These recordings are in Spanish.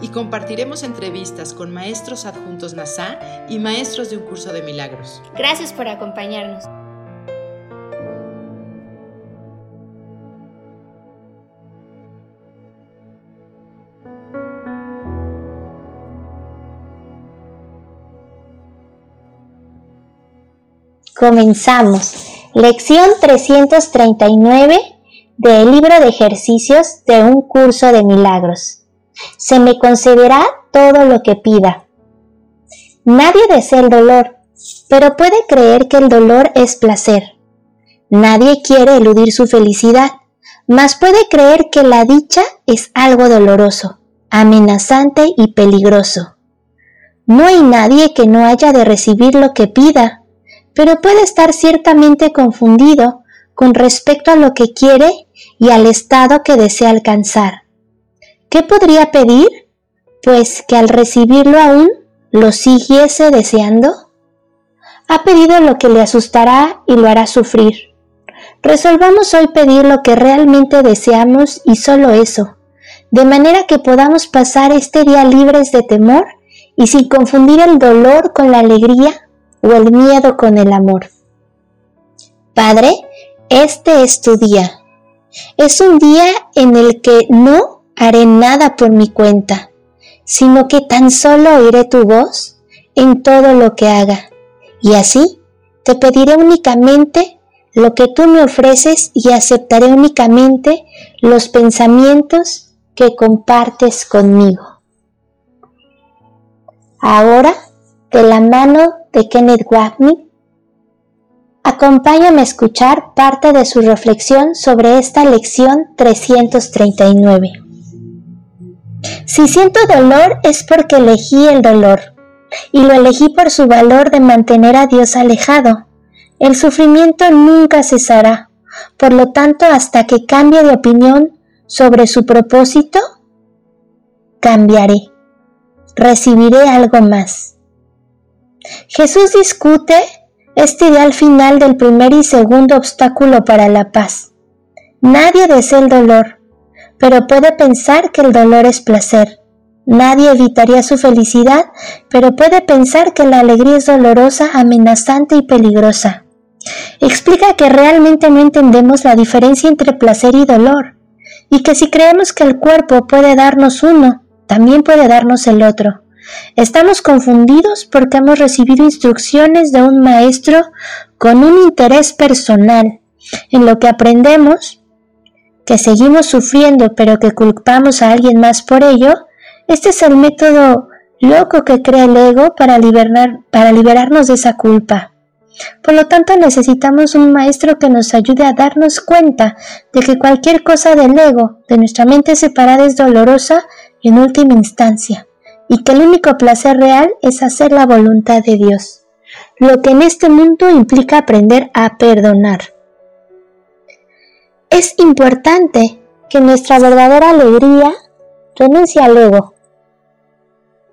Y compartiremos entrevistas con maestros adjuntos NASA y maestros de un curso de milagros. Gracias por acompañarnos. Comenzamos. Lección 339 del libro de ejercicios de un curso de milagros. Se me concederá todo lo que pida. Nadie desea el dolor, pero puede creer que el dolor es placer. Nadie quiere eludir su felicidad, mas puede creer que la dicha es algo doloroso, amenazante y peligroso. No hay nadie que no haya de recibir lo que pida, pero puede estar ciertamente confundido con respecto a lo que quiere y al estado que desea alcanzar. ¿Qué podría pedir? Pues que al recibirlo aún lo siguiese deseando. Ha pedido lo que le asustará y lo hará sufrir. Resolvamos hoy pedir lo que realmente deseamos y solo eso, de manera que podamos pasar este día libres de temor y sin confundir el dolor con la alegría o el miedo con el amor. Padre, este es tu día. Es un día en el que no haré nada por mi cuenta, sino que tan solo oiré tu voz en todo lo que haga. Y así te pediré únicamente lo que tú me ofreces y aceptaré únicamente los pensamientos que compartes conmigo. Ahora, de la mano de Kenneth Wapnick, acompáñame a escuchar parte de su reflexión sobre esta lección 339. Si siento dolor es porque elegí el dolor, y lo elegí por su valor de mantener a Dios alejado. El sufrimiento nunca cesará, por lo tanto hasta que cambie de opinión sobre su propósito, cambiaré, recibiré algo más. Jesús discute este ideal final del primer y segundo obstáculo para la paz. Nadie desea el dolor, pero puede pensar que el dolor es placer. Nadie evitaría su felicidad, pero puede pensar que la alegría es dolorosa, amenazante y peligrosa. Explica que realmente no entendemos la diferencia entre placer y dolor, y que si creemos que el cuerpo puede darnos uno, también puede darnos el otro. Estamos confundidos porque hemos recibido instrucciones de un maestro con un interés personal en lo que aprendemos, que seguimos sufriendo pero que culpamos a alguien más por ello. Este es el método loco que crea el ego para, para liberarnos de esa culpa. Por lo tanto, necesitamos un maestro que nos ayude a darnos cuenta de que cualquier cosa del ego, de nuestra mente separada, es dolorosa en última instancia y que el único placer real es hacer la voluntad de Dios, lo que en este mundo implica aprender a perdonar. Es importante que nuestra verdadera alegría renuncie al ego,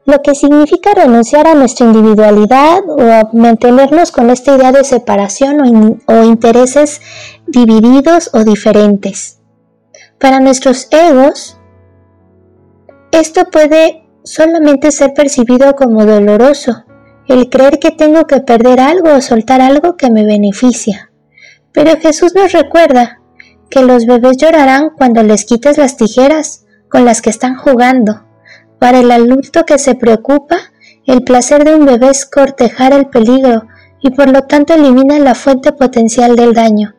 lo que significa renunciar a nuestra individualidad o a mantenernos con esta idea de separación o, o intereses divididos o diferentes. Para nuestros egos, esto puede solamente ser percibido como doloroso, el creer que tengo que perder algo o soltar algo que me beneficia. Pero Jesús nos recuerda que los bebés llorarán cuando les quites las tijeras con las que están jugando. Para el adulto que se preocupa, el placer de un bebé es cortejar el peligro y por lo tanto elimina la fuente potencial del daño.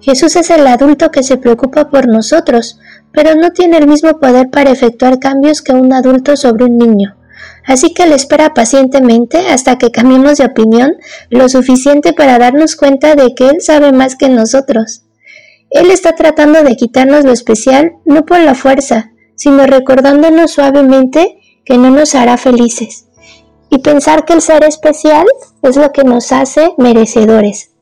Jesús es el adulto que se preocupa por nosotros, pero no tiene el mismo poder para efectuar cambios que un adulto sobre un niño. Así que le espera pacientemente hasta que cambiemos de opinión lo suficiente para darnos cuenta de que Él sabe más que nosotros. Él está tratando de quitarnos lo especial no por la fuerza, sino recordándonos suavemente que no nos hará felices y pensar que el ser especial es lo que nos hace merecedores.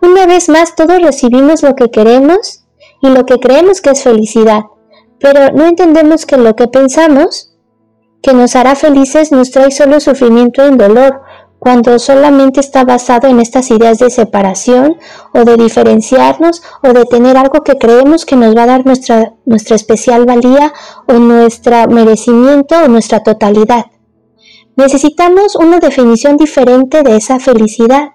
Una vez más todos recibimos lo que queremos y lo que creemos que es felicidad, pero no entendemos que lo que pensamos que nos hará felices nos trae solo sufrimiento y dolor, cuando solamente está basado en estas ideas de separación o de diferenciarnos o de tener algo que creemos que nos va a dar nuestra, nuestra especial valía o nuestro merecimiento o nuestra totalidad. Necesitamos una definición diferente de esa felicidad,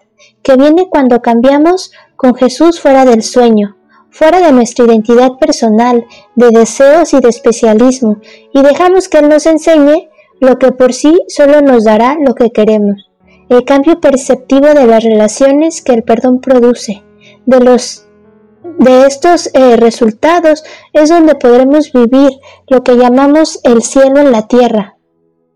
que viene cuando cambiamos con Jesús fuera del sueño, fuera de nuestra identidad personal, de deseos y de especialismo, y dejamos que Él nos enseñe lo que por sí solo nos dará lo que queremos el cambio perceptivo de las relaciones que el perdón produce. De los de estos eh, resultados es donde podremos vivir lo que llamamos el cielo en la tierra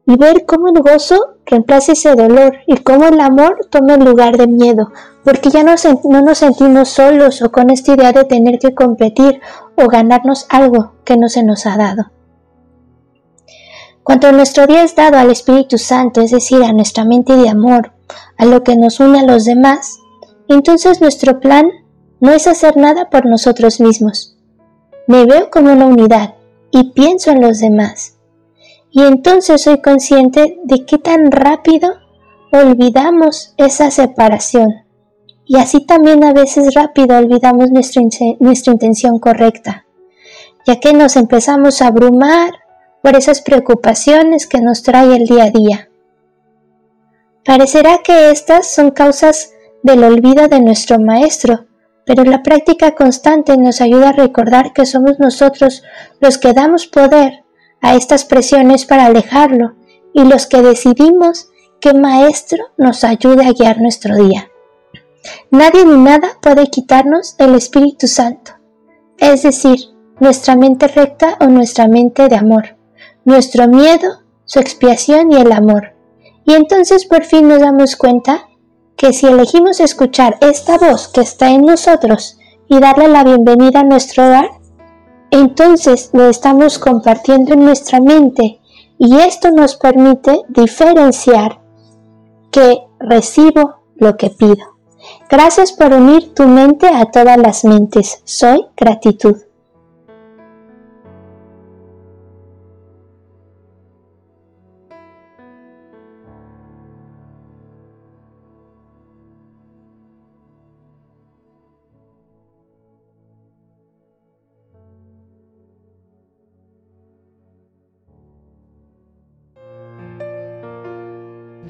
y ver cómo el gozo reemplaza ese dolor y cómo el amor toma el lugar de miedo, porque ya no, no nos sentimos solos o con esta idea de tener que competir o ganarnos algo que no se nos ha dado. Cuando nuestro día es dado al Espíritu Santo, es decir, a nuestra mente de amor, a lo que nos une a los demás, entonces nuestro plan no es hacer nada por nosotros mismos. Me veo como una unidad y pienso en los demás. Y entonces soy consciente de qué tan rápido olvidamos esa separación. Y así también a veces rápido olvidamos nuestra, nuestra intención correcta, ya que nos empezamos a abrumar por esas preocupaciones que nos trae el día a día. Parecerá que estas son causas del olvido de nuestro Maestro, pero la práctica constante nos ayuda a recordar que somos nosotros los que damos poder a estas presiones para alejarlo y los que decidimos que Maestro nos ayude a guiar nuestro día. Nadie ni nada puede quitarnos el Espíritu Santo, es decir, nuestra mente recta o nuestra mente de amor nuestro miedo, su expiación y el amor. Y entonces por fin nos damos cuenta que si elegimos escuchar esta voz que está en nosotros y darle la bienvenida a nuestro hogar, entonces lo estamos compartiendo en nuestra mente y esto nos permite diferenciar que recibo lo que pido. Gracias por unir tu mente a todas las mentes. Soy gratitud.